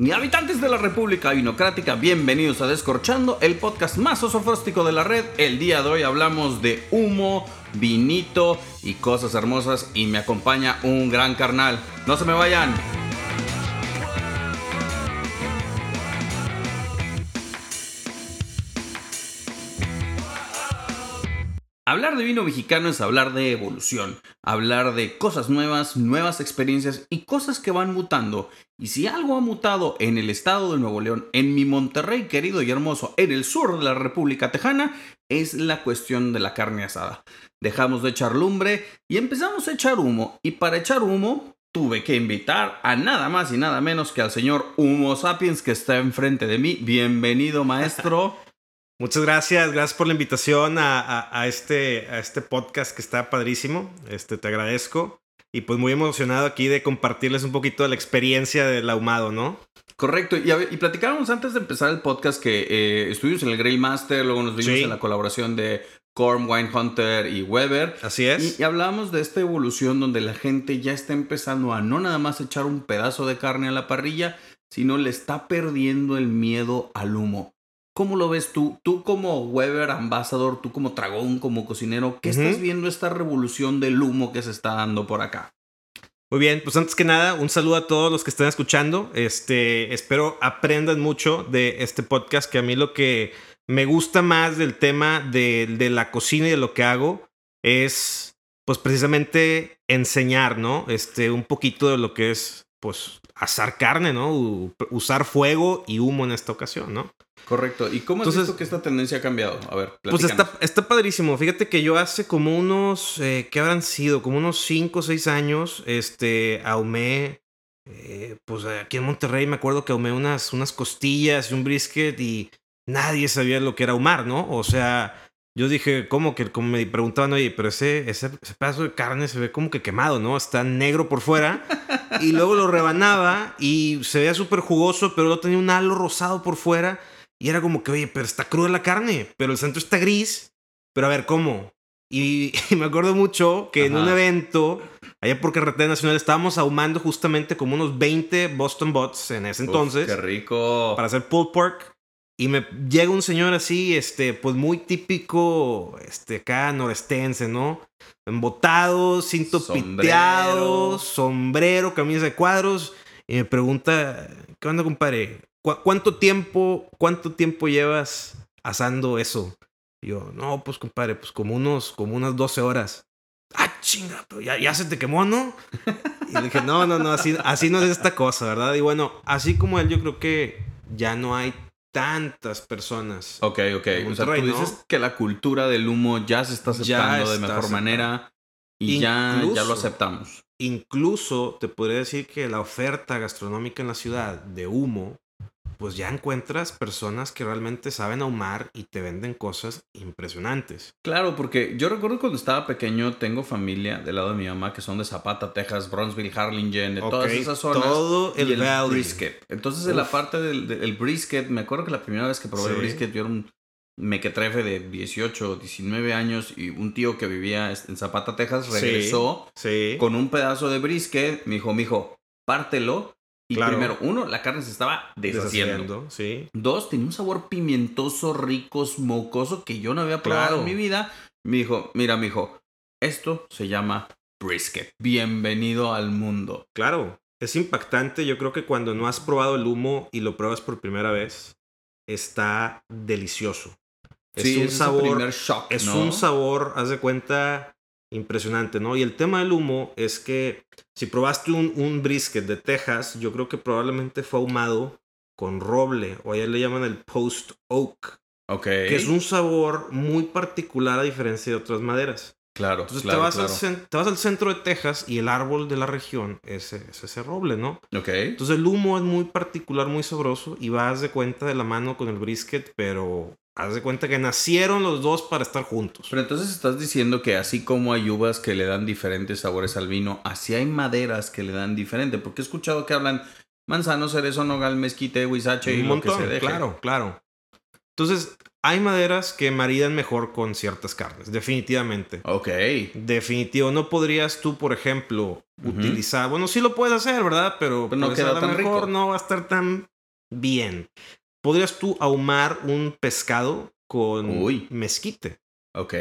ni habitantes de la República Vinocrática, bienvenidos a Descorchando, el podcast más osofróstico de la red. El día de hoy hablamos de humo, vinito y cosas hermosas y me acompaña un gran carnal. No se me vayan. Hablar de vino mexicano es hablar de evolución, hablar de cosas nuevas, nuevas experiencias y cosas que van mutando. Y si algo ha mutado en el estado de Nuevo León, en mi Monterrey querido y hermoso, en el sur de la República Tejana, es la cuestión de la carne asada. Dejamos de echar lumbre y empezamos a echar humo. Y para echar humo, tuve que invitar a nada más y nada menos que al señor Humo Sapiens que está enfrente de mí. Bienvenido, maestro. Muchas gracias, gracias por la invitación a, este, a este podcast que está padrísimo. Este, te agradezco. Y pues muy emocionado aquí de compartirles un poquito de la experiencia del ahumado, ¿no? Correcto. Y, y platicábamos antes de empezar el podcast que eh, estuvimos en el Grail Master, luego nos vimos en la colaboración de Corm, Wine Hunter y Weber. Así es. Y, y, hablábamos de esta evolución donde la gente ya está empezando a no nada más echar un pedazo de carne a la parrilla, sino le está perdiendo el miedo al humo. ¿Cómo lo ves tú? Tú como Weber Ambassador, tú como Tragón, como cocinero, ¿qué estás viendo esta revolución del humo que se está dando por acá? Muy bien, pues antes que nada, un saludo a todos los que están escuchando. Este, espero aprendan mucho de este podcast, que a mí lo que me gusta más del tema de, de la cocina y de lo que hago es, pues precisamente enseñar, ¿no? Este, un poquito de lo que es, pues, asar carne, ¿no? usar fuego y humo en esta ocasión, ¿no? Correcto. ¿Y cómo Entonces, es que esta tendencia ha cambiado? A ver, Pues está, está padrísimo. Fíjate que yo hace como unos, eh, ¿qué habrán sido? Como unos 5 o 6 años, este, ahumé, eh, pues aquí en Monterrey me acuerdo que ahumé unas, unas costillas y un brisket y nadie sabía lo que era ahumar, ¿no? O sea, yo dije, ¿cómo que? Como me preguntaban, oye, pero ese, ese, pedazo de carne se ve como que quemado, ¿no? Está negro por fuera. y luego lo rebanaba y se veía súper jugoso, pero luego tenía un halo rosado por fuera. Y era como que, oye, pero está cruda la carne, pero el centro está gris. Pero a ver, ¿cómo? Y, me acuerdo mucho que en un evento, allá por Carretera Nacional, estábamos ahumando justamente como unos 20 Boston Bots en ese entonces. ¡Qué rico! Para hacer pulled pork. Y me llega un señor así, este, pues muy típico, este, acá norestense, ¿no? Embotado, cinto piteado, sombrero, camisa de cuadros. Y me pregunta, ¿qué onda, compadre? ¿Cuánto tiempo, cuánto tiempo llevas asando eso? Y yo, no, pues compadre, pues como unos, como unas 12 horas. Ah, chinga, pero ya, ya se te quemó, ¿no? Y dije, no, no, no, así, así no es esta cosa, ¿verdad? Y bueno, así como él, yo creo que ya no hay tantas personas. Ok, ok. O sea, tú dices que la cultura del humo ya se está aceptando de mejor manera y ya, ya lo aceptamos. Incluso te podría decir que la oferta gastronómica en la ciudad de humo pues ya encuentras personas que realmente saben ahumar y te venden cosas impresionantes. Claro, porque yo recuerdo cuando estaba pequeño, tengo familia del lado de mi mamá que son de Zapata, Texas, Bronzeville, Harlingen, de todas esas zonas. Todo el, brisket. Entonces, en la parte del, brisket, me acuerdo que la primera vez que probé el brisket, yo era un mequetrefe de 18, 19 años y un tío que vivía en Zapata, Texas, regresó con un pedazo de brisket. Me dijo, mijo, pártelo y primero, uno, la carne se estaba deshaciendo. sí. Dos, tenía un sabor pimientoso, rico, smokoso que yo no había probado en mi vida. Me dijo, mira, mi hijo, esto se llama brisket. Bienvenido al mundo. Claro, es impactante. Yo creo que cuando no has probado el humo y lo pruebas por primera vez, está delicioso. Es un sabor. es un sabor, haz de cuenta, impresionante, ¿no? Y el tema del humo es que si probaste un, un brisket de Texas, yo creo que probablemente fue ahumado con roble, o allá le llaman el post oak. Ok. Que es un sabor muy particular a diferencia de otras maderas. Claro. Entonces te, vas Al te vas al centro de Texas y el árbol de la región es, es, ese roble, ¿no? Ok. Entonces el humo es muy particular, muy sabroso y vas de cuenta de la mano con el brisket, pero Haz de cuenta que nacieron los dos para estar juntos. Pero entonces estás diciendo que así como hay uvas que le dan diferentes sabores al vino, así hay maderas que le dan diferente. Porque he escuchado que hablan manzano, cerezo, nogal, mezquite, huizache y lo que se deje. Claro, claro. Entonces, hay maderas que maridan mejor con ciertas carnes, definitivamente. Ok. Definitivo, no podrías tú, por ejemplo, utilizar, bueno, sí lo puedes hacer, ¿verdad? Pero, Pero no pues, queda tan mejor rico. no va a estar tan bien. Podrías tú ahumar un pescado con Uy. mezquite. Ok.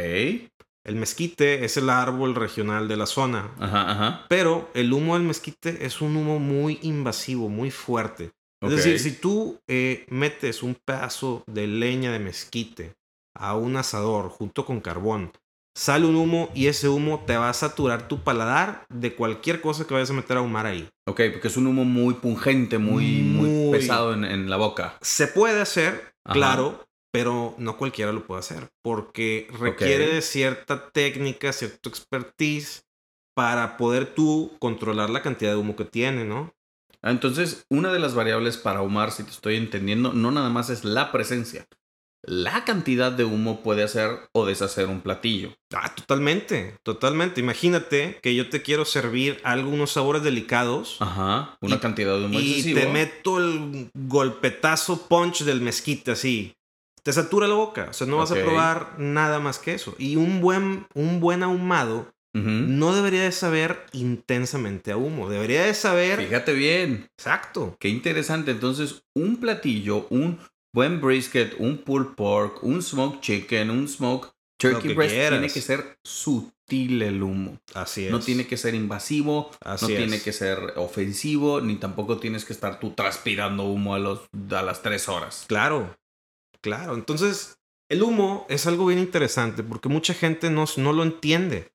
El mezquite es el árbol regional de la zona, Ajá, ajá. pero el humo del mezquite es un humo muy invasivo, muy fuerte. Ok. Es decir, si tú eh, metes un pedazo de leña de mezquite a un asador junto con carbón, sale un humo y ese humo te va a saturar tu paladar de cualquier cosa que vayas a meter a ahumar ahí. Ok, porque es un humo muy pungente, muy, muy, Muy. pesado en, en la boca. Se puede hacer, Ajá. claro, pero no cualquiera lo puede hacer porque requiere de cierta técnica, cierto expertise para poder tú controlar la cantidad de humo que tiene, ¿no? Entonces, una de las variables para ahumar, si te estoy entendiendo, no nada más es la presencia. La cantidad de humo puede hacer o deshacer un platillo. Ah, totalmente, totalmente. Imagínate que yo te quiero servir algunos sabores delicados Ajá. Una Y- cantidad de humo y excesivo. te meto el golpetazo punch del mezquite así. Te satura la boca, o sea, no vas a probar nada más que eso. Y un buen, un buen ahumado no debería de saber intensamente a humo, debería de saber... Fíjate bien. Exacto. Qué interesante. Entonces, un platillo, un buen brisket, un pulled pork, un smoked chicken, un smoked turkey breast, quieras. tiene que ser sutil el humo. Así es. No tiene que ser invasivo, Así no es. tiene que ser ofensivo, ni tampoco tienes que estar tú transpirando humo a, los, a las tres horas. Claro, claro. Entonces, el humo es algo bien interesante porque mucha gente no, no lo entiende.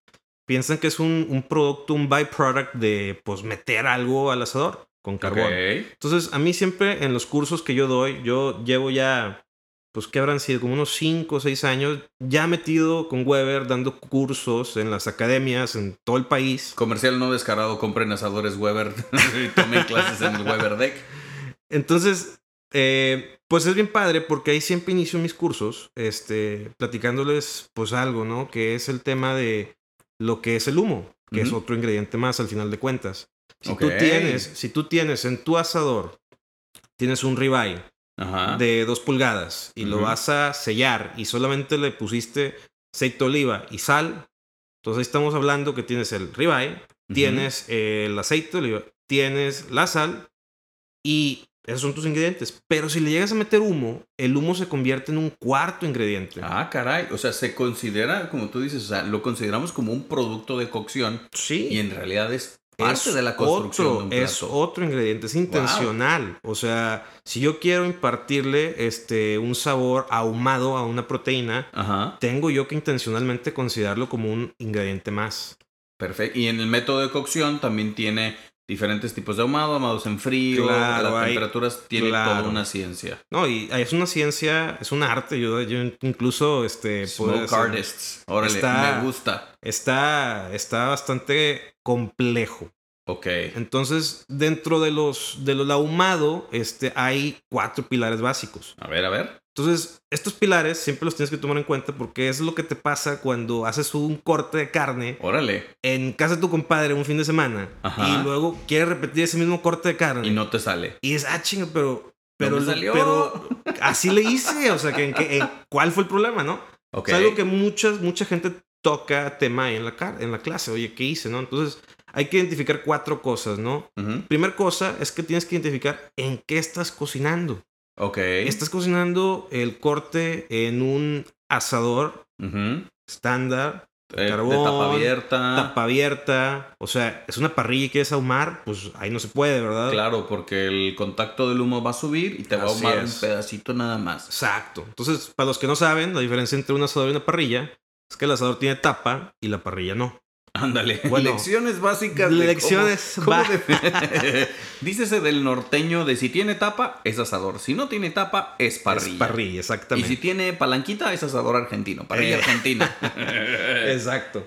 Piensan que es un, un producto, un byproduct de pues meter algo al asador con carbón. Entonces, a mí siempre en los cursos que yo doy, yo llevo ya, pues que habrán sido como unos 5 o 6 años, ya metido con Weber dando cursos en las academias en todo el país. Comercial no descarado, compren asadores Weber y tomen clases en el Weber Deck. Entonces, eh, pues es bien padre porque ahí siempre inicio mis cursos, este, platicándoles pues algo, ¿no? Que es el tema de lo que es el humo, que es otro ingrediente más al final de cuentas. Si tú tienes, si tú tienes en tu asador, tienes un ribeye Ajá. de dos pulgadas y lo vas a sellar y solamente le pusiste aceite de oliva y sal, entonces ahí estamos hablando que tienes el ribeye, tienes el aceite de oliva, tienes la sal y esos son tus ingredientes. Pero si le llegas a meter humo, el humo se convierte en un cuarto ingrediente. Ah, caray. O sea, se considera, como tú dices, o sea, lo consideramos como un producto de cocción sí. y en realidad es parte es de la construcción otro, de un es otro ingrediente, es intencional. O sea, si yo quiero impartirle este, un sabor ahumado a una proteína, Ajá. tengo yo que intencionalmente considerarlo como un ingrediente más. Perfecto. Y en el método de cocción también tiene diferentes tipos de ahumado, ahumados en frío, Claro, las hay- temperaturas, tiene claro. toda una ciencia. No, y es una ciencia, es un arte. Yo, yo incluso este, Smoke decir- artists. Órale, Está- me gusta. está, está bastante complejo. Ok. Entonces, dentro de los de lo ahumado, este, hay cuatro pilares básicos. A ver, a ver. Entonces, estos pilares siempre los tienes que tomar en cuenta porque es lo que te pasa cuando haces un corte de carne Órale. en casa de tu compadre un fin de semana Ajá. y luego quieres repetir ese mismo corte de carne Y no te sale. y dices, ah, chinga, pero pero, salió. pero así le hice, o sea, que, en que- en- ¿cuál fue el problema, no? Ok. Es algo que muchas, mucha gente toca tema en la, en la clase. Oye, ¿qué hice, no? Entonces, hay que identificar cuatro cosas, ¿no? Ujú. Primer cosa es que tienes que identificar en qué estás cocinando. Ok. Estás cocinando el corte en un asador estándar, Eh, carbón, de tapa abierta. tapa abierta. O sea, es una parrilla y quieres ahumar, pues ahí no se puede, ¿verdad? Claro, porque el contacto del humo va a subir y te va a ahumar es. un pedacito nada más. Exacto. Entonces, para los que no saben, la diferencia entre un asador y una parrilla es que el asador tiene tapa y la parrilla no. Ándale. Bueno, lecciones básicas. de lecciones de- Dícese del norteño de si tiene tapa, es asador. Si no tiene tapa, es parrilla. Es parrilla, Y exactamente. si tiene palanquita, es asador argentino. Parrilla Eh. argentina. Exacto.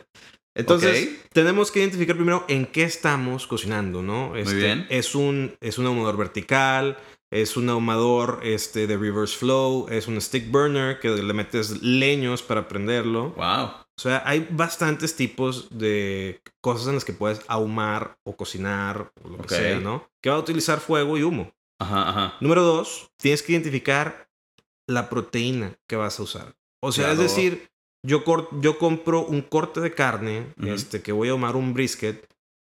Entonces, tenemos que identificar primero en qué estamos cocinando, ¿no? Este, bien. Es un, es un ahumador vertical, es un ahumador este, de reverse flow, es un stick burner que le metes leños para prenderlo. wow. O sea, hay bastantes tipos de cosas en las que puedes ahumar o cocinar o lo que sea, ¿no? Que va a utilizar fuego y humo. Ajá, ajá. Número dos, tienes que identificar la proteína que vas a usar. O sea, es decir, yo, compro un corte de carne, este, que voy a tomar un brisket,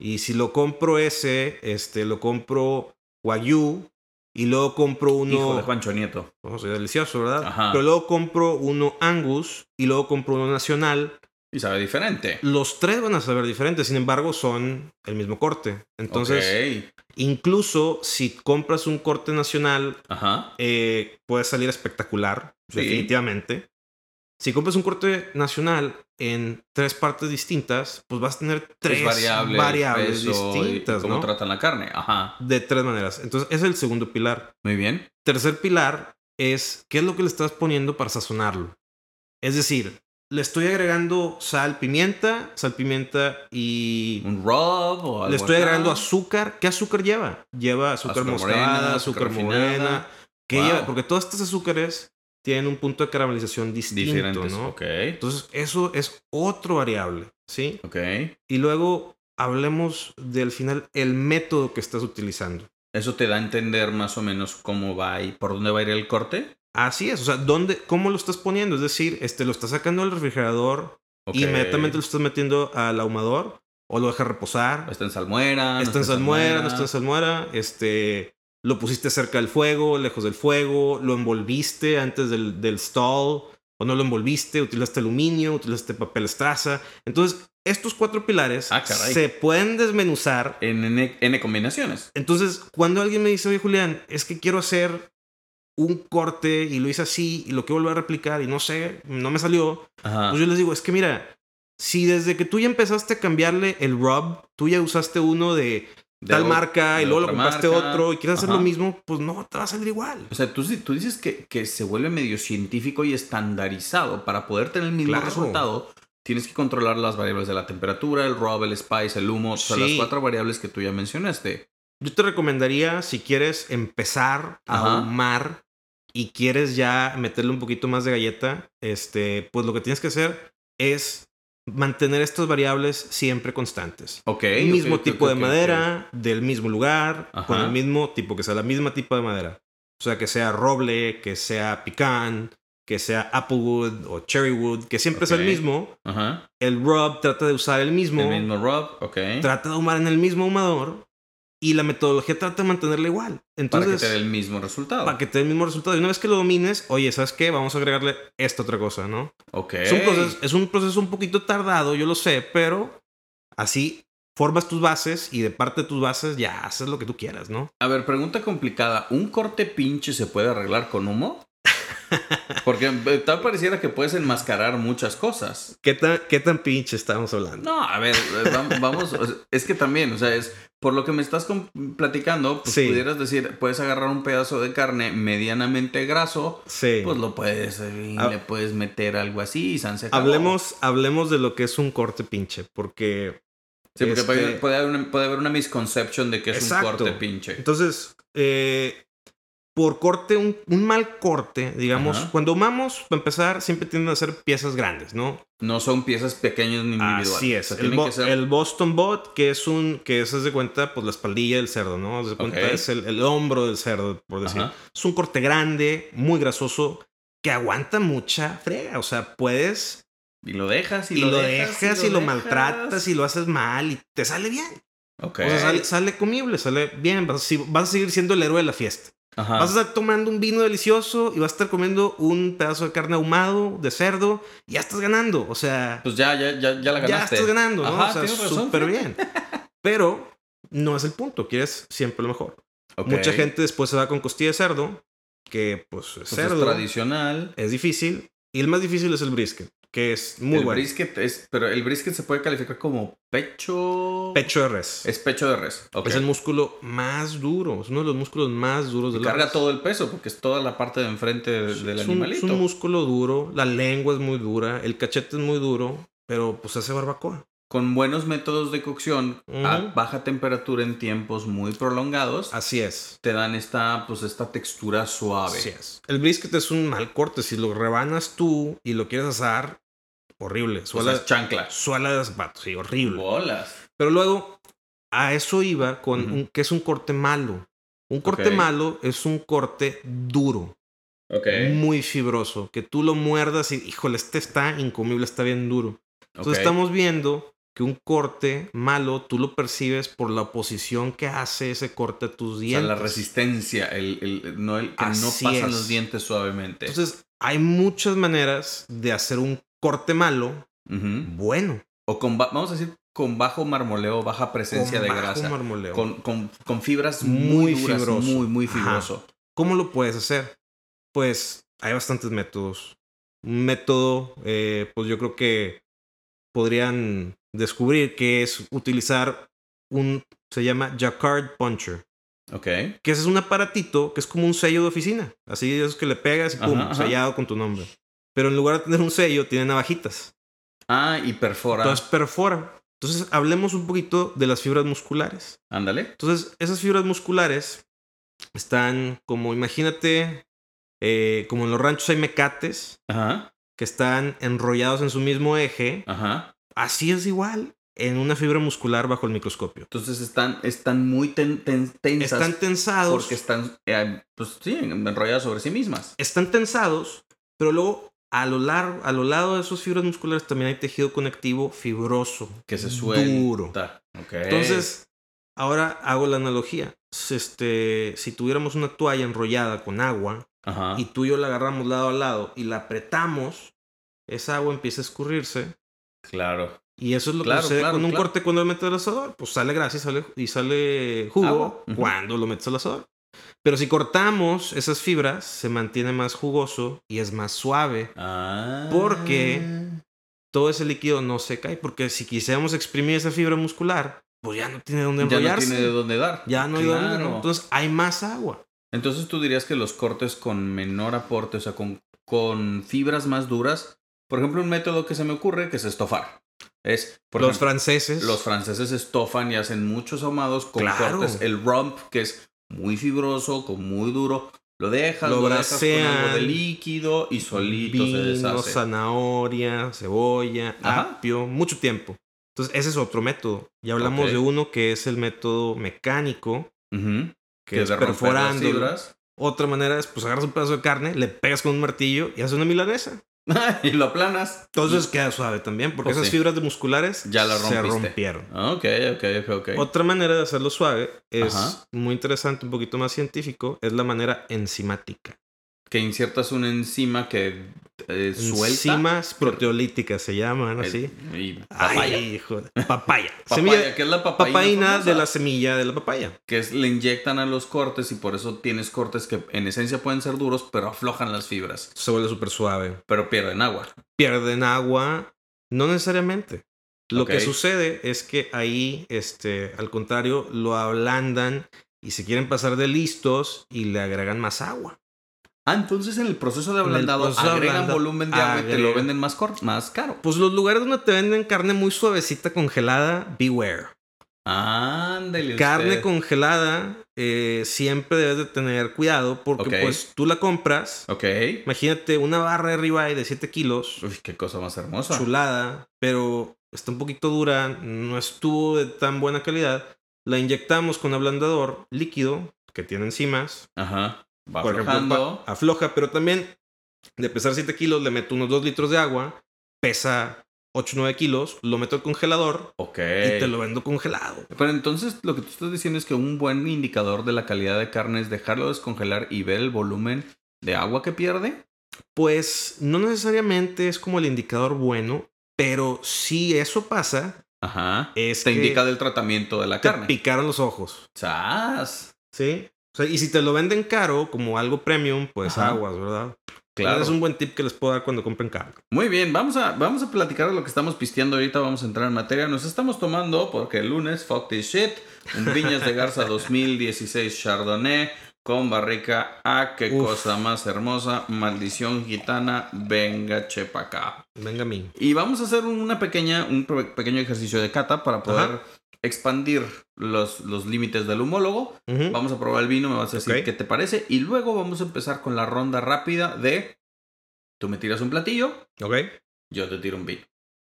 y si lo compro ese, este, lo compro Wagyu, y luego compro uno... Hijo de Juancho Nieto. Oh, sería delicioso, ¿verdad? Ajá. Pero luego compro uno Angus, y luego compro uno Nacional. Y sabe diferente. Los tres van a saber diferentes, sin embargo, son el mismo corte. Entonces, incluso si compras un corte nacional, Ajá. eh, puede salir espectacular, Sí. definitivamente. Si compras un corte nacional en tres partes distintas, pues vas a tener tres Es variable. variables y- distintas, cómo ¿no? tratan la carne. Ajá. De tres maneras. Entonces, ese es el segundo pilar. Muy bien. Tercer pilar es qué es lo que le estás poniendo para sazonarlo. Es decir, le estoy agregando sal, pimienta, sal, pimienta y Un rub o algo le estoy acá. agregando azúcar. ¿Qué azúcar lleva? Lleva azúcar, Azúcar moscada, morena, azúcar, azúcar morena. ¿Qué Wow. lleva? Porque todos estos azúcares tienen un punto de caramelización distinto, Diferentes. ¿no? Entonces, eso es otro variable, ¿sí? Ok. Y luego hablemos del final, el método que estás utilizando. Eso te da a entender más o menos cómo va y por dónde va a ir el corte. Así es, o sea, ¿dónde, ¿cómo lo estás poniendo? Es decir, este, lo estás sacando del refrigerador, Ok. inmediatamente lo estás metiendo al ahumador, o lo dejas reposar, Está en salmuera. no está en salmuera, no está en salmuera, este, lo pusiste cerca del fuego, lejos del fuego, lo envolviste antes del, del stall, o no lo envolviste, utilizaste aluminio, utilizaste papel estraza. Entonces, estos cuatro pilares Ah, se pueden desmenuzar. En N, N combinaciones. Entonces, cuando alguien me dice, oye, Julián, es que quiero hacer un corte y lo hice así y lo quiero volver a replicar y no sé, no me salió, Ajá. pues yo les digo, es que mira, si desde que tú ya empezaste a cambiarle el rub, tú ya usaste uno de, De tal marca y luego lo compraste marca. otro y quieres hacer lo mismo, pues no te va a salir igual. O sea, tú, sí- tú dices que, que se vuelve medio científico y estandarizado. Para poder tener el mismo Claro. resultado, tienes que controlar las variables de la temperatura, el rub, el spice, el humo, o sea, Sí. las cuatro variables que tú ya mencionaste. Yo te recomendaría, si quieres empezar a Ajá. ahumar y quieres ya meterle un poquito más de galleta, este, pues lo que tienes que hacer es mantener estas variables siempre constantes. Ok. El mismo tipo de madera, del mismo lugar, Ajá. con el mismo tipo, que sea la misma tipo de madera. O sea, que sea roble, que sea pecan, que sea applewood o cherrywood, que siempre es el mismo. Ajá. El rub trata de usar el mismo, El mismo rub, ok. trata de ahumar en el mismo ahumador y la metodología trata de mantenerla igual. Para que Entonces, te dé el mismo resultado. para que te dé el mismo resultado. Y una vez que lo domines, oye, ¿sabes qué? Vamos a agregarle esta otra cosa, ¿no? Ok. Es, un proceso, es un proceso un poquito tardado, yo lo sé, pero así formas tus bases y de parte de tus bases ya haces lo que tú quieras, ¿no? A ver, pregunta complicada. ¿Un corte pinche se puede arreglar con humo? Porque eh, tal pareciera que puedes enmascarar muchas cosas. ¿Qué tan, qué tan pinche estamos hablando? No, a ver, eh, vam- vamos, es que también, o sea, es por lo que me estás platicando, pues Sí. pudieras decir, puedes agarrar un pedazo de carne medianamente graso, Sí. pues lo puedes, eh, Ah. le puedes meter algo así y se hablemos, hablemos de lo que es un corte pinche, porque... Sí, porque este, puede, puede haber una, puede haber una misconception de que es Exacto. un corte pinche. Entonces, eh, por corte, un, un mal corte, digamos, Ajá. cuando ahumamos, para empezar, siempre tienden a ser piezas grandes, ¿no? No son piezas pequeñas ni individuales. Así es. O sea, el, tienen bo- que ser- el Boston Bot, que es un, que es, de cuenta, pues la espaldilla del cerdo, ¿no? De cuenta, es el, el hombro del cerdo, por decir. Ajá. Es un corte grande, muy grasoso, que aguanta mucha frega. O sea, puedes Y lo dejas y, y, lo dejas, y lo dejas. maltratas y lo haces mal y te sale bien. Ok. O sea, sale, sale comible, sale bien. Vas vas a seguir siendo el héroe de la fiesta. Ajá. Vas a estar tomando un vino delicioso y vas a estar comiendo un pedazo de carne ahumado, de cerdo, y ya estás ganando. O sea, Pues ya, ya, ya, ya la ya ganaste. estás ganando, ¿no? Ajá, o sea, súper bien. Pero no es el punto, quieres siempre lo mejor. Ok. Mucha gente después se va con costilla de cerdo, que pues, Pues cerdo es tradicional. es difícil, y el más difícil es el brisket, que es muy el bueno. brisket es, pero el brisket se puede calificar como pecho. Pecho de res. Es pecho de res. Ok. Es el músculo más duro, es uno de los músculos más duros de la carga res. todo el peso porque es toda la parte de enfrente del es un, animalito. es un músculo duro, la lengua es muy dura, el cachete es muy duro, pero pues hace barbacoa. Con buenos métodos de cocción a baja temperatura en tiempos muy prolongados, Así es. te dan esta, pues, esta textura suave. Así es. El brisket es un mal corte. Si lo rebanas tú y lo quieres asar, horrible. O Suela, sea, chancla. suela de zapato, sí, horrible. Bolas. Pero luego, a eso iba con un, que es un corte malo. Un corte malo es un corte duro. Ok. Muy fibroso. Que tú lo muerdas y, híjole, este está incomible, está bien duro. Entonces estamos viendo que un corte malo tú lo percibes por la oposición que hace ese corte a tus O sea, dientes. la resistencia, el, el- no, el, que no pasan es. los dientes suavemente. Entonces hay muchas maneras de hacer un corte malo bueno. O con, vamos a decir, con bajo marmoleo, baja presencia con de bajo grasa. marmoleo. Con, con, con fibras muy, Muy duras, fibroso. muy, muy Ajá. fibroso. ¿Cómo lo puedes hacer? Pues hay bastantes métodos. Un método, eh, pues yo creo que podrían descubrir que es utilizar un, se llama Jacquard Puncher, Ok. que ese es un aparatito que es como un sello de oficina. Así es que le pegas y pum, Ajá, ajá. sellado con tu nombre. Pero en lugar de tener un sello, tiene navajitas. Ah, y perfora. Entonces perfora. Entonces hablemos un poquito de las fibras musculares. Ándale. Entonces, esas fibras musculares están como, imagínate, eh, como en los ranchos hay mecates Ajá. que están enrollados en su mismo eje. Ajá. Así es igual en una fibra muscular bajo el microscopio. Entonces están, están muy ten- ten- tensas. Están tensados. porque están, eh, pues sí, enrolladas sobre sí mismas. Están tensados, pero luego a lo largo, a lo lado de esas fibras musculares también hay tejido conectivo fibroso. Que se suelta. Duro. Entonces, ahora hago la analogía. Este, si tuviéramos una toalla enrollada con agua, Ajá. y tú y yo la agarramos lado a lado y la apretamos, esa agua empieza a escurrirse. Claro. Y eso es lo Claro, que sucede claro, con un claro. corte cuando lo metes al asador. Pues sale grasa y sale, y sale jugo cuando lo metes al asador. Pero si cortamos esas fibras, se mantiene más jugoso y es más suave. Ah. Porque- Todo ese líquido no se cae. Porque si quisiéramos exprimir esa fibra muscular, pues ya no tiene dónde Ya no enrollarse. tiene de dónde dar. Ya no hay dónde. ¿no? Entonces hay más agua. Entonces tú dirías que los cortes con menor aporte, o sea, con, con fibras más duras, por ejemplo, un método que se me ocurre que es estofar. Es, por Los ejemplo, franceses. los franceses estofan y hacen muchos ahumados con Claro. cortes. El rump, que es muy fibroso, con muy duro, lo dejas, Lo lo, dejas con brasean. algo de líquido y solito se vino, deshace. zanahoria, cebolla, Ajá. apio, mucho tiempo. Entonces, ese es otro método. Ya hablamos de uno que es el método mecánico, que, Que es perforando. Otra manera es, pues agarras un pedazo de carne, le pegas con un martillo y haces una milanesa. y lo aplanas. Entonces queda suave también, porque Pues esas sí. fibras de musculares Ya la se rompieron. Ok, ok, ok, ok. Otra manera de hacerlo suave es Ajá. muy interesante, un poquito más científico, es la manera enzimática. Que insertas una enzima que eh, suelta. Enzimas proteolíticas se llaman así. Y papaya. Ay, hijo de- Papaya. Papaya, es la papaína, papaína de la semilla de la papaya. Que es, le inyectan a los cortes y por eso tienes cortes que en esencia pueden ser duros, pero aflojan las fibras. Se vuelve súper suave. Pero pierden agua. Pierden agua, no necesariamente. Lo que sucede es que ahí, este, al contrario, lo ablandan y se quieren pasar de listos y le agregan más agua. Ah, entonces en el proceso de ablandado proceso agregan ablanda- volumen de agua y te lo venden más, más caro. Pues los lugares donde te venden carne muy suavecita congelada, beware. Ándele Carne usted. congelada eh, siempre debes de tener cuidado porque pues tú la compras. Ok. Imagínate una barra de ribeye de 7 kilos. Uy, qué cosa más hermosa. chulada, pero está un poquito dura, no estuvo de tan buena calidad. La inyectamos con ablandador líquido que tiene enzimas. Ajá. Va Por ejemplo, afloja, pero también de pesar 7 kilos le meto unos 2 litros de agua, pesa 8 9 kilos, lo meto al congelador y te lo vendo congelado. Pero entonces lo que tú estás diciendo es que un buen indicador de la calidad de carne es dejarlo descongelar y ver el volumen de agua que pierde. Pues no necesariamente es como el indicador bueno, pero si eso pasa, Ajá. es Te indica del tratamiento de la te carne. picaron los ojos. ¡Sas! Sí. Sea, y si te lo venden caro, como algo premium, pues Ajá. aguas, ¿verdad? Claro. Es un buen tip que les puedo dar cuando compren carne. Muy bien, vamos a, vamos a platicar de lo que estamos pisteando ahorita. Vamos a entrar en materia. Nos estamos tomando, porque el lunes, fuck this shit, un Viñas de Garza 2016 Chardonnay con barrica. Ah, qué Uf. cosa más hermosa. Maldición gitana, venga, chepa acá. Venga a mí. Y vamos a hacer una pequeña, un pe- pequeño ejercicio de cata para poder Ajá. expandir los, los límites del humólogo. Ujú. Vamos a probar el vino, me vas a decir qué te parece. Y luego vamos a empezar con la ronda rápida de... Tú me tiras un platillo, Ok. yo te tiro un vino.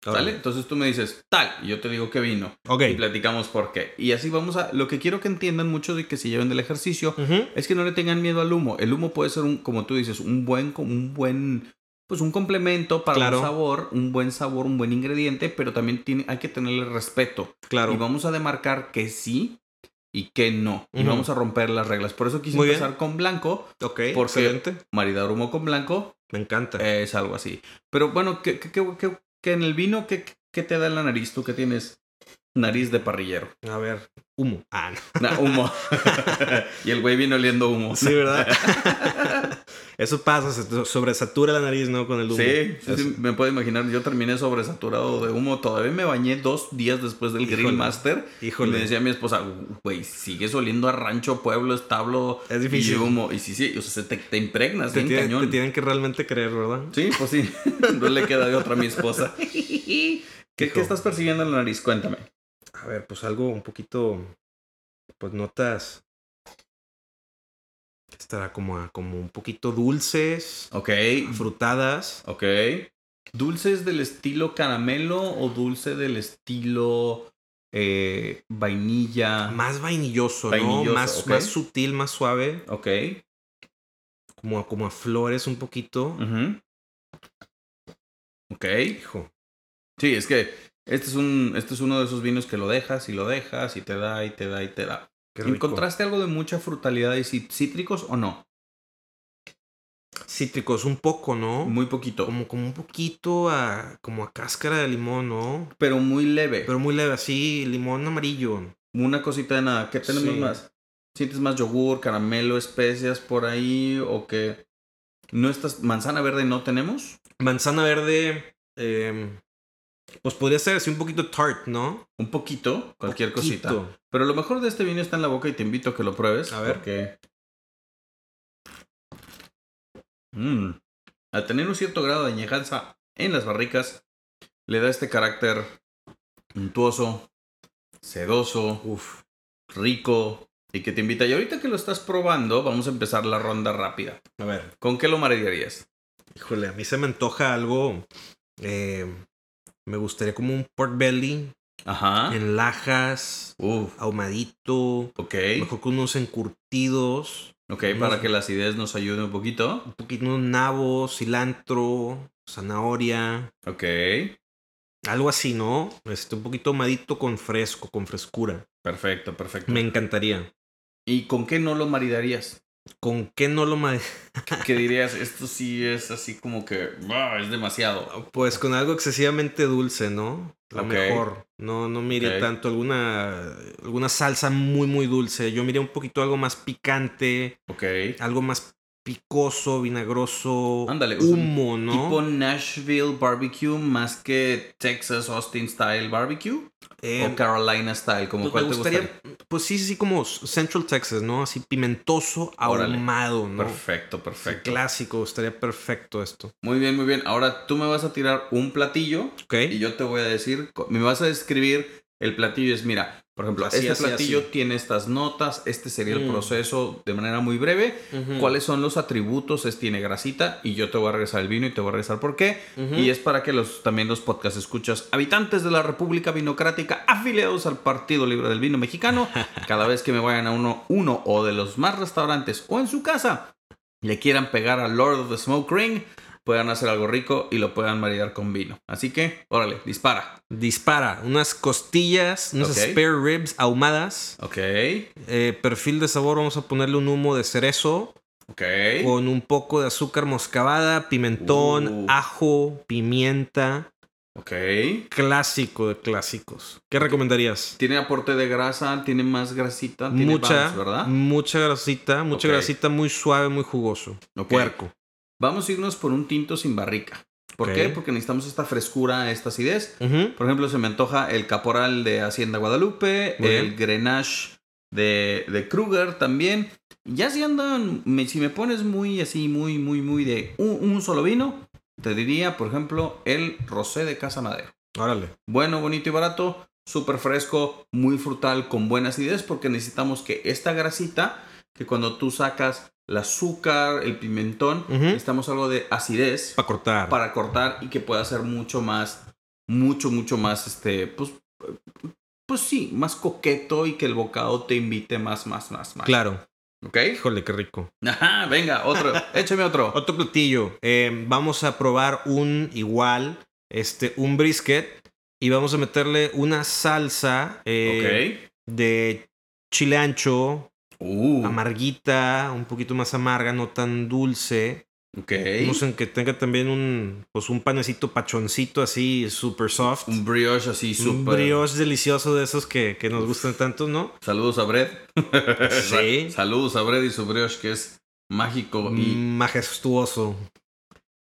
¿Sale? Entonces tú me dices tal, y yo te digo qué vino. Ok. Y platicamos por qué. Y así vamos a. Lo que quiero que entiendan mucho de que si lleven del ejercicio es que no le tengan miedo al humo. El humo puede ser un, como tú dices, un buen, un buen, pues un complemento para Claro. un sabor, un buen sabor, un buen ingrediente, pero también tiene, hay que tenerle respeto. Claro. Y vamos a demarcar que sí y que no. Y Ujú. vamos a romper las reglas. Por eso quise Muy bien. empezar con blanco. Ok, porque- excelente. Maridar humo con blanco Me encanta. es algo así. Pero bueno, ¿qué, qué, qué- qué- qué en el vino, ¿qué, qué te da en la nariz? Tú que tienes nariz de parrillero. A ver, humo. Ah, no. Nah, humo. y el güey viene oliendo humo. Sí, ¿verdad? Eso pasa, se sobresatura la nariz, ¿no? Con el humo. Sí, sí, me puedo imaginar. Yo terminé sobresaturado de humo. Todavía me bañé dos días después del Grill Híjole. Master. Y Híjole. me decía mi esposa, güey, sigues oliendo a rancho, pueblo, establo Es difícil. y humo. Y sí, sí, o sea, se te, te impregnas te, bien cañón. te tienen que realmente creer, ¿verdad? Sí, pues sí. no le queda de otra a mi esposa. ¿Qué, ¿Qué estás persiguiendo en la nariz? Cuéntame. A ver, pues algo un poquito. Pues notas. Estará como, a- como un poquito dulces, Ok, frutadas. ok. ¿Dulces del estilo caramelo o dulce del estilo eh, vainilla? Más vainilloso, Vainilloso, ¿no? Más, más sutil, más suave. Ok. Como, a- como a flores un poquito. Ok. Hijo. Sí, es que este es, un, este es uno de esos vinos que lo dejas y lo dejas y te da y te da y te da. Qué rico. ¿Encontraste algo de mucha frutalidad y cí- cítricos o no? Cítricos, un poco, ¿no? Muy poquito. Como, como un poquito a. como a cáscara de limón, ¿no? Pero muy leve. Pero muy leve, así, limón amarillo. Una cosita de nada. ¿Qué tenemos Sí. más? ¿Sientes más yogur, caramelo, especias por ahí? ¿O que no estás... manzana verde no tenemos? Manzana verde. eh, pues podría ser así un poquito tart, ¿no? Un poquito, cualquier cosita. Poquito. Pero lo mejor de este vino está en la boca y te invito a que lo pruebes. A ver. Porque... Mm. Al tener un cierto grado de añejanza en las barricas, le da este carácter untuoso, sedoso, Uf. rico y que te invita. Y ahorita que lo estás probando, vamos a empezar la ronda rápida. A ver. ¿Con qué lo maridarías? Híjole, a mí se me antoja algo. eh, me gustaría como un pork belly Ajá. en lajas, Uf. ahumadito. Ok. Mejor que unos encurtidos. Ok, para que la acidez nos ayude un poquito. Un poquito unos nabos, cilantro, zanahoria. Ok. Algo así, ¿no? Este, un poquito ahumadito con fresco, con frescura. Perfecto, perfecto. Me encantaría. ¿Y con qué no lo maridarías? ¿Con qué no lo ma- ¿Qué dirías? Esto sí es así como que "Ah, es demasiado. Pues con algo excesivamente dulce, ¿no? La Ok. mejor. No, no mire Ok. tanto alguna, alguna salsa muy, muy dulce. Yo miré un poquito algo más picante, Ok. algo más picoso, vinagroso, Ándale, o sea, humo, ¿no? Tipo Nashville barbecue más que Texas Austin style barbecue Eh, o Carolina style, como pues cuál me te gustaría, gustaría. pues sí, sí, como Central Texas, ¿no? Así pimentoso, Órale. ahumado, ¿no? Perfecto, Sí, perfecto. clásico, estaría perfecto esto. Muy bien, muy bien. Ahora tú me vas a tirar un platillo y yo te voy a decir, me vas a describir el platillo. Es, mira, por ejemplo, Así, este así, platillo así. tiene estas notas, este sería el Mm. proceso de manera muy breve. ¿Cuáles son los atributos? Es tiene grasita y yo te voy a regresar el vino y te voy a regresar por qué. Y es para que los también los podcast escuchas habitantes de la República Vinocrática afiliados al Partido Libre del Vino Mexicano, cada vez que me vayan a uno, uno o de los más restaurantes o en su casa le quieran pegar al Lord of the Smoke Ring, puedan hacer algo rico y lo puedan maridar con vino. Así que, órale, dispara. Dispara unas costillas, unas spare ribs ahumadas. Ok, Eh, perfil de sabor, vamos a ponerle un humo de cerezo ok. con un poco de azúcar moscabada, pimentón, Uh. ajo, pimienta. Ok. Clásico de clásicos. ¿Qué recomendarías? Tiene aporte de grasa, tiene más grasita, tiene Mucha, ¿verdad? mucha grasita, mucha Ok. grasita muy suave, muy jugoso. Ok. Puerco. Vamos a irnos por un tinto sin barrica. ¿Por qué? Porque necesitamos esta frescura, esta acidez. Por ejemplo, se me antoja el caporal de Hacienda Guadalupe, Muy el bien. Grenache de, de Kruger también. Ya si andan, me- si me pones muy así, muy, muy, muy de un, un solo vino, te diría, por ejemplo, el Rosé de Casa Madero. Órale. Bueno, bonito y barato, súper fresco, muy frutal, con buena acidez, porque necesitamos que esta grasita, que cuando tú sacas el azúcar, el pimentón, Ujú. necesitamos algo de acidez Para cortar. para cortar y que pueda ser mucho más mucho, mucho más, este, pues, pues sí, más coqueto y que el bocado te invite más, más, más, más. Claro. ¿Ok? Híjole, qué rico. Ajá, venga, otro. Échame otro. Otro platillo. Eh, vamos a probar un igual, este, un brisket. Y vamos a meterle una salsa eh, de chile ancho, Uh, amarguita, un poquito más amarga, no tan dulce. ok. Vamos en que tenga también un, pues un panecito pachoncito así, super soft. Un brioche así Un súper. brioche delicioso de esos que, que nos gustan tanto, ¿no? Saludos a Brett. Sí. Saludos a Brett y su brioche que es mágico y Majestuoso.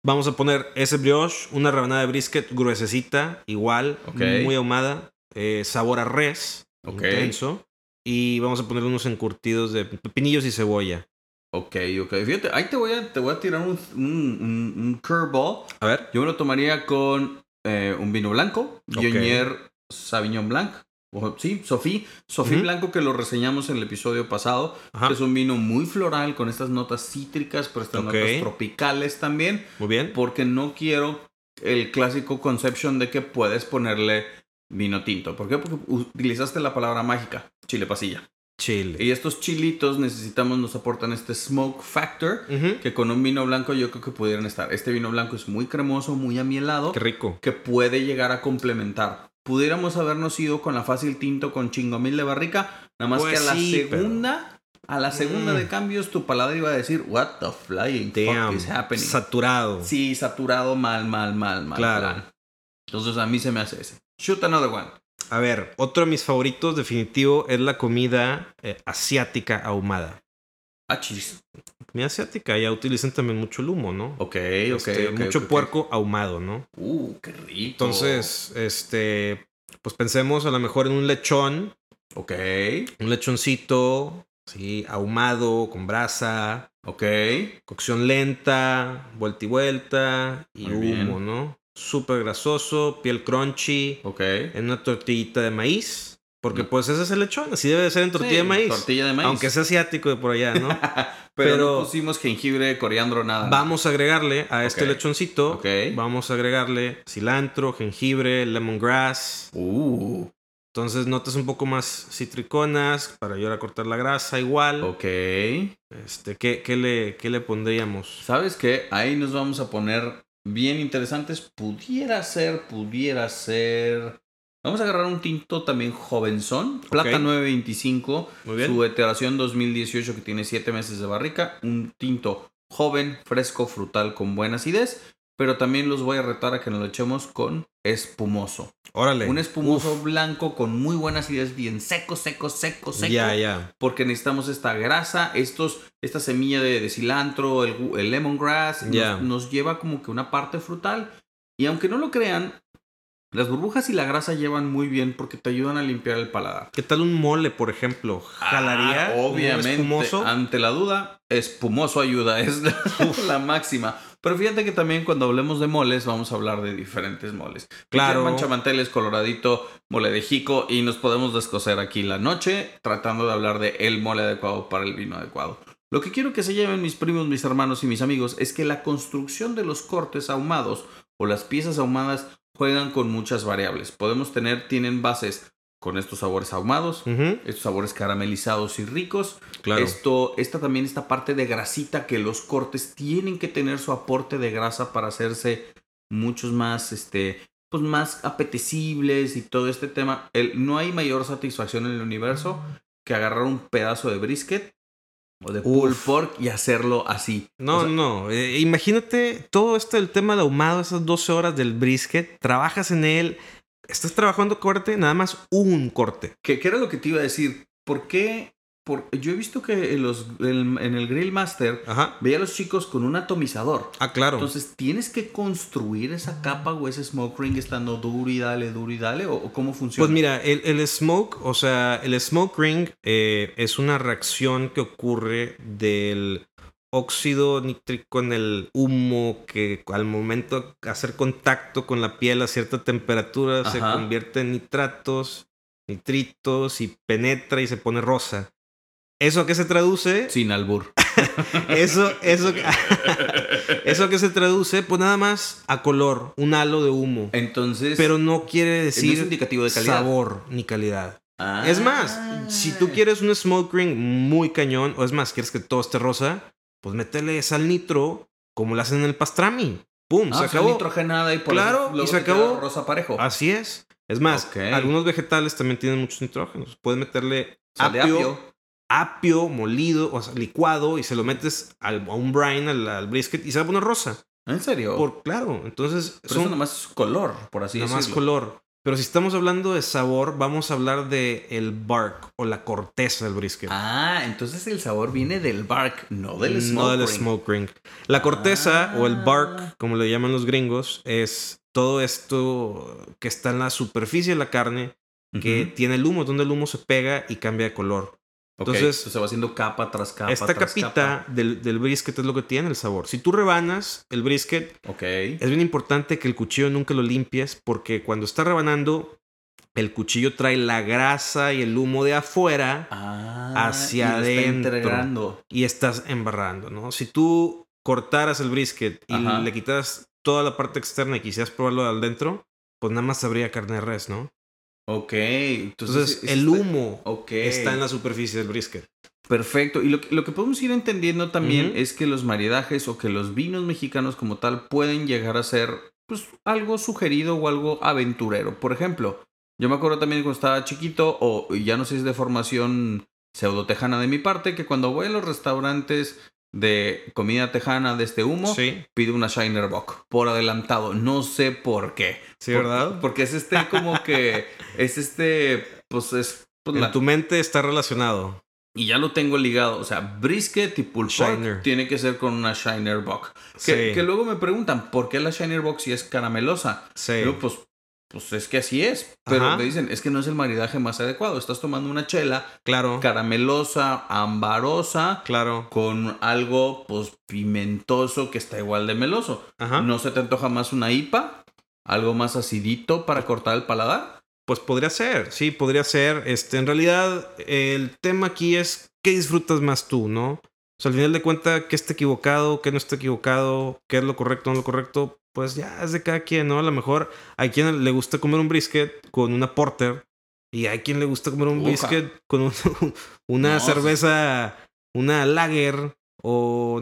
Vamos a poner ese brioche, una rebanada de brisket gruesecita, igual, Ok. muy ahumada, eh, sabor a res, Ok. intenso. Y vamos a poner unos encurtidos de pepinillos y cebolla. Ok, ok. Fíjate, ahí te voy a, te voy a tirar un, un, un, un curveball. A ver. Yo me lo tomaría con eh, un vino blanco, Ok. Bionier Sauvignon Blanc. O, sí, Sofí. Sofí. Blanco que lo reseñamos en el episodio pasado. Ajá. que es un vino muy floral con estas notas cítricas, pero estas notas tropicales también. Muy bien. Porque no quiero el clásico conception de que puedes ponerle vino tinto. ¿Por qué? Porque utilizaste la palabra mágica, chile pasilla. Chile. Y estos chilitos necesitamos, nos aportan este smoke factor, que con un vino blanco yo creo que pudieran estar. Este vino blanco es muy cremoso, muy amielado, Qué rico. que puede llegar a complementar. Pudiéramos habernos ido con la fácil tinto con chingomil de barrica, nada más Pues que a la pero- segunda, a la segunda Mm. de cambios, tu paladar iba a decir, what the flying Damn. fuck is happening? Saturado. Sí, saturado, mal, mal, mal, mal. Claro. plan. Entonces a mí se me hace ese. Shoot another one. A ver, otro de mis favoritos definitivo es la comida eh, asiática ahumada. Ah, chis. Comida asiática, ya utilizan también mucho el humo, ¿no? Ok, ok, Este, ok, mucho puerco ahumado, ¿no? Uh, qué rico. Entonces, este, pues pensemos a lo mejor en un lechón, Ok, un lechoncito, sí, ahumado, con brasa, ok. cocción lenta, vuelta y vuelta, y Muy humo, bien. ¿no? Súper grasoso, piel crunchy, Ok. en una tortillita de maíz, porque pues ese es el lechón, así debe de ser en tortilla Sí, de maíz. Tortilla de maíz. Aunque sea asiático de por allá, ¿no? pero, pero- no pusimos jengibre, coriandro, nada. Vamos a agregarle a este lechoncito, Ok. vamos a agregarle cilantro, jengibre, lemongrass. Uh, Entonces notas un poco más citriconas para ayudar a cortar la grasa igual. ok. Este, ¿qué, qué le, ¿Qué le pondríamos? ¿Sabes qué? Ahí nos vamos a poner bien interesantes. Pudiera ser, pudiera ser. Vamos a agarrar un tinto también jovenzón. Plata 925. Muy bien. Su iteración 2018 que tiene 7 meses de barrica. Un tinto joven, fresco, frutal, con buena acidez. Pero también los voy a retar a que nos lo echemos con espumoso. Órale. Un espumoso blanco con muy buena acidez, bien seco, seco, seco, seco. Ya, ya. Porque necesitamos esta grasa, estos, esta semilla de, de cilantro, el, el lemongrass, nos- Ya. nos, lleva como que una parte frutal. Y aunque no lo crean, las burbujas y la grasa llevan muy bien porque te ayudan a limpiar el paladar. ¿Qué tal un mole, por ejemplo? ¿Jalaría? Ah, obviamente. espumoso? Ante la duda, espumoso ayuda, es la, la máxima. Pero fíjate que también cuando hablemos de moles, vamos a hablar de diferentes moles. Claro. Manchamanteles, coloradito, mole de jico, y nos podemos descoser aquí la noche tratando de hablar de el mole adecuado para el vino adecuado. Lo que quiero que se lleven mis primos, mis hermanos y mis amigos es que la construcción de los cortes ahumados o las piezas ahumadas juegan con muchas variables. Podemos tener, tienen bases con estos sabores ahumados, estos sabores caramelizados y ricos. Claro. Esto, esta también esta parte de grasita que los cortes tienen que tener su aporte de grasa para hacerse muchos más, este, pues más apetecibles y todo este tema. El, no hay mayor satisfacción en el universo que agarrar un pedazo de brisket o de pulled pork y hacerlo así. No, O sea, no. eh, imagínate todo esto del tema de ahumado, esas 12 horas del brisket. Trabajas en él. Estás trabajando corte, nada más un corte. ¿Qué, qué era lo que te iba a decir? ¿Por qué? Por, yo he visto que en, los, en, en el Grill Master Ajá. veía a los chicos con un atomizador. Ah, claro. Entonces, ¿tienes que construir esa capa o ese smoke ring estando duro y dale, duro y dale? ¿O, o cómo funciona? Pues mira, el, el smoke, o sea, el smoke ring eh, es una reacción que ocurre del óxido nítrico en el humo que al momento de hacer contacto con la piel a cierta temperatura se convierte en nitratos, nitritos y penetra y se pone rosa. ¿Eso a qué se traduce? Sin albur. eso, eso, eso que se traduce, pues nada más a color, un halo de humo. Entonces. Pero no quiere decir no es indicativo de calidad. sabor ni calidad. Es más, si tú quieres un smoke ring muy cañón, o es más, quieres que todo esté rosa, pues métele sal nitro como lo hacen en el pastrami. ¡Pum! Ah, se acabó. nitrogenada y por Claro, y se acabó. rosa parejo. Así es. Es más, algunos vegetales también tienen muchos nitrógenos. Puedes meterle Sal de apio, apio. Apio molido, o sea, licuado, y se lo metes al, a un brine, al, al brisket, y se va a poner rosa. ¿En serio? Por, claro, entonces Pero son eso nomás es color, por así decirlo. color. Pero si estamos hablando de sabor, vamos a hablar de el bark o la corteza del brisket. Ah, entonces el sabor viene del bark, no del smoke no del ring. smoke ring. La corteza o el Ah. bark, como le llaman los gringos, es todo esto que está en la superficie de la carne, que Ujú. tiene el humo, donde el humo se pega y cambia de color. Entonces- se va haciendo capa tras capa. Esta tras capita capa. del, del brisket es lo que tiene el sabor. Si tú rebanas el brisket, Ok. es bien importante que el cuchillo nunca lo limpies porque cuando está rebanando, el cuchillo trae la grasa y el humo de afuera Ah, hacia y está adentro. integrando. y estás embarrando, ¿no? Si tú cortaras el brisket y Ajá. le quitaras toda la parte externa y quisieras probarlo al dentro, pues nada más sabría carne de res, ¿no? Ok. Entonces, Entonces, el humo Ok. está en la superficie del brisket. Perfecto. Y lo, que- lo que podemos ir entendiendo también es que los maridajes o que los vinos mexicanos como tal pueden llegar a ser pues algo sugerido o algo aventurero. Por ejemplo, yo me acuerdo también cuando estaba chiquito o ya no sé si es de formación pseudo tejana de mi parte que cuando voy a los restaurantes de comida tejana de este humo Sí, pido una Shiner Bock por adelantado. No sé por qué. sí, Por- ¿verdad? Porque es este como que es este pues es pues, en la- tu mente está relacionado. y ya lo tengo ligado. O sea, brisket y pulled pork tiene que ser con una Shiner Bock. Sí, Que, luego me preguntan, ¿por qué la Shiner Bock si es caramelosa? sí. Pues, pues es que así es. Pero Ajá. me dicen, es que no es el maridaje más adecuado. Estás tomando una chela claro, caramelosa, ambarosa, claro. con algo, pues, pimentoso que está igual de meloso. Ajá. ¿No se te antoja más una IPA? ¿Algo más acidito para cortar el paladar? Pues podría ser, sí, podría ser. Este, en realidad, el tema aquí es qué disfrutas más tú, ¿no? O sea, al final de cuentas, qué está equivocado, qué no está equivocado, qué es lo correcto, no lo correcto, pues ya es de cada quien, ¿no? A lo mejor hay quien le gusta comer un brisket con una porter y hay quien le gusta comer un brisket con un- una No, cerveza, una lager o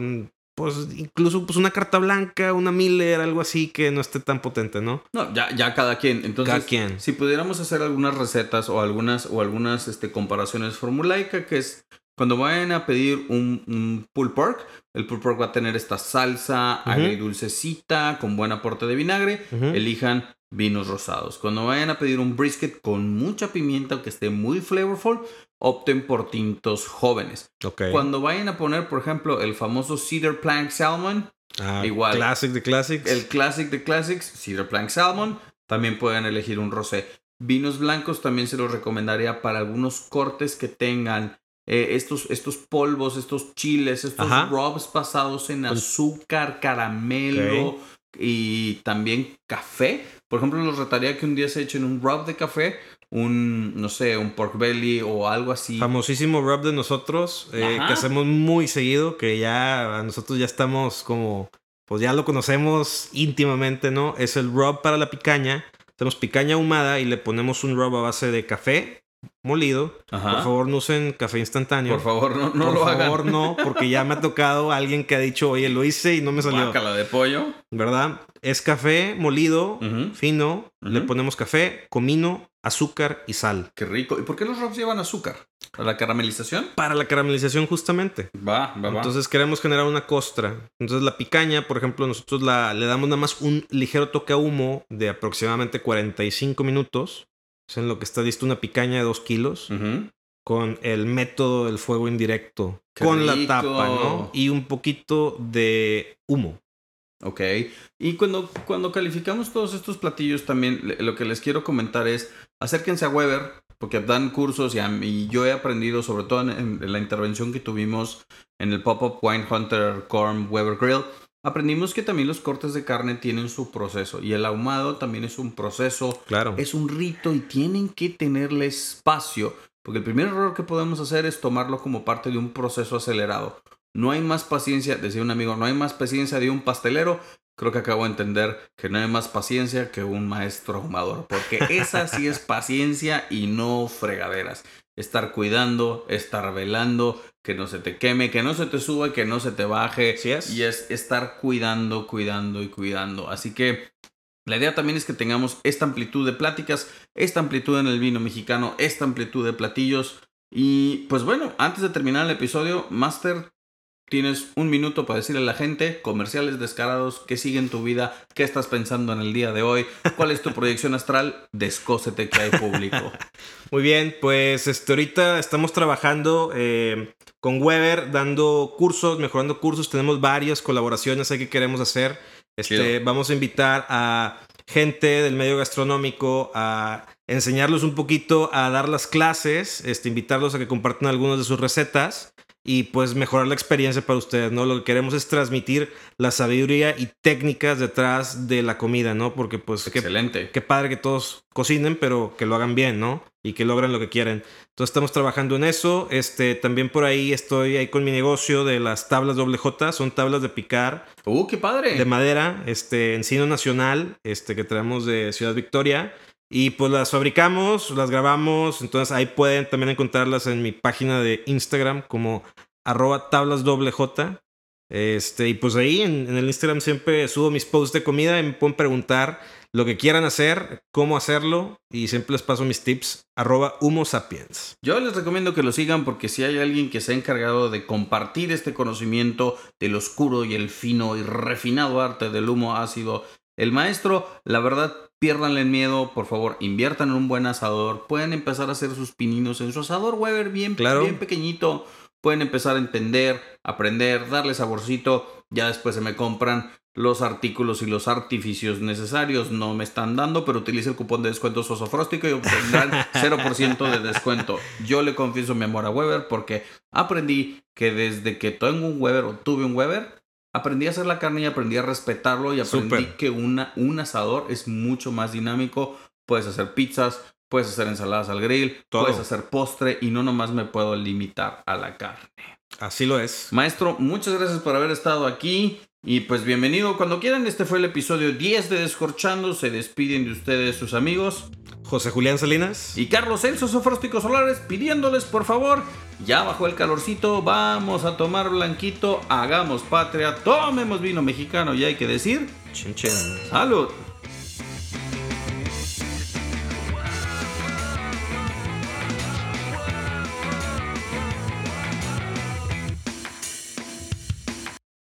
pues incluso pues una carta blanca, una Miller, algo así que no esté tan potente, ¿no? No, ya, ya cada quien. Entonces, Cada quien. si pudiéramos hacer algunas recetas o algunas, o algunas este, comparaciones formulaica, que es cuando vayan a pedir un, un pulled pork, el pulled pork va a tener esta salsa Ujú. agridulcecita con buen aporte de vinagre. Ujú. Elijan vinos rosados. Cuando vayan a pedir un brisket con mucha pimienta o que esté muy flavorful, opten por tintos jóvenes. Ok. Cuando vayan a poner, por ejemplo, el famoso Cedar Plank Salmon, Ah, igual. Classic de Classics. el Classic de Classics, Cedar Plank Salmon, también pueden elegir un rosé. Vinos blancos también se los recomendaría para algunos cortes que tengan eh, estos, estos polvos, estos chiles, estos Ajá. rubs pasados en Con- azúcar, caramelo y también café. Por ejemplo, los retaría que un día se echen un rub de café, un, no sé, un pork belly o algo así. famosísimo rub de nosotros, eh, que hacemos muy seguido, que ya a nosotros ya estamos como, pues ya lo conocemos íntimamente, ¿no? Es el rub para la picaña. Tenemos picaña ahumada y le ponemos un rub a base de café molido. Ajá. Por favor, no usen café instantáneo. Por favor, no, no Por lo favor, hagan. no, porque ya me ha tocado alguien que ha dicho, oye, lo hice y no me salió. Guácala de pollo. ¿Verdad? Es café molido, fino. Le ponemos café, comino, azúcar y sal. Qué rico. ¿Y por qué los rubs llevan azúcar? ¿Para la caramelización? Para la caramelización, justamente. Va, va, va. Entonces queremos generar una costra. Entonces la picaña, por ejemplo, nosotros la, le damos nada más un ligero toque a humo de aproximadamente 45 minutos. En lo que está listo una picaña de 2 kilos. Con el método del fuego indirecto. Qué con la tapa, ¿no? Y un poquito de humo. Ok. Y cuando, cuando calificamos todos estos platillos también, lo que les quiero comentar es, acérquense a Weber, porque dan cursos y, a yo he aprendido, sobre todo en, en la intervención que tuvimos en el Pop-Up Wine Hunter Corn Weber Grill, aprendimos que también los cortes de carne tienen su proceso y el ahumado también es un proceso Claro. es un rito y tienen que tenerle espacio. Porque el primer error que podemos hacer es tomarlo como parte de un proceso acelerado. No hay más paciencia, decía un amigo, no hay más paciencia de un pastelero. Creo que acabo de entender que no hay más paciencia que un maestro ahumador, porque esa sí es paciencia y no fregaderas. Estar cuidando, estar velando, que no se te queme, que no se te suba, que no se te baje. Sí es. Y es estar cuidando, cuidando y cuidando. Así que la idea también es que tengamos esta amplitud de pláticas, esta amplitud en el vino mexicano, esta amplitud de platillos. Y pues bueno, antes de terminar el episodio, Master, tienes un minuto para decirle a la gente comerciales descarados que siguen tu vida, qué estás pensando en el día de hoy, cuál es tu proyección astral, descósete que hay público. Muy bien, pues este, ahorita estamos trabajando eh, con Weber, dando cursos, mejorando cursos. Tenemos varias colaboraciones ahí que queremos hacer. Este, vamos a invitar a gente del medio gastronómico a enseñarlos un poquito a dar las clases, este, invitarlos a que compartan algunas de sus recetas y pues mejorar la experiencia para ustedes, ¿no? Lo que queremos es transmitir la sabiduría y técnicas detrás de la comida, ¿no? Porque pues Excelente. Qué, qué padre que todos cocinen, pero que lo hagan bien, ¿no? Y que logren lo que quieren. Entonces estamos trabajando en eso. Este, también por ahí estoy ahí con mi negocio de las tablas doble J, son tablas de picar ¡Uh, qué padre! de madera, este, encino nacional, este, que traemos de Ciudad Victoria. Y pues las fabricamos, las grabamos, entonces ahí pueden también encontrarlas en mi página de Instagram como arroba tablas J. Este, y pues ahí en, el Instagram siempre subo mis posts de comida y me pueden preguntar lo que quieran hacer, cómo hacerlo y siempre les paso mis tips arroba humo sapiens. Yo les recomiendo que lo sigan porque si hay alguien que se ha encargado de compartir este conocimiento del oscuro y el fino y refinado arte del humo ha sido el maestro. La verdad, piérdanle el miedo, por favor, inviertan en un buen asador. Pueden empezar a hacer sus pininos en su asador Weber bien, Claro. bien pequeñito. Pueden empezar a entender, aprender, darle saborcito. Ya después se me compran los artículos y los artificios necesarios. No me están dando, pero utilice el cupón de descuento Sosofróstico y obtendrán 0% de descuento. Yo le confieso mi amor a Weber porque aprendí que desde que tengo un Weber o tuve un Weber, aprendí a hacer la carne y aprendí a respetarlo y aprendí que una, un asador es mucho más dinámico. Puedes hacer pizzas, puedes hacer ensaladas al grill, Todo. puedes hacer postre y no nomás me puedo limitar a la carne. Así lo es. Maestro, muchas gracias por haber estado aquí y pues bienvenido cuando quieran. Este fue el episodio 10 de Descorchando. Se despiden de ustedes sus amigos José Julián Salinas. y Carlos Celso Sofrósticos Solares pidiéndoles por favor, ya bajó el calorcito, vamos a tomar blanquito, hagamos patria, tomemos vino mexicano y hay que decir, Chin, chin. salud.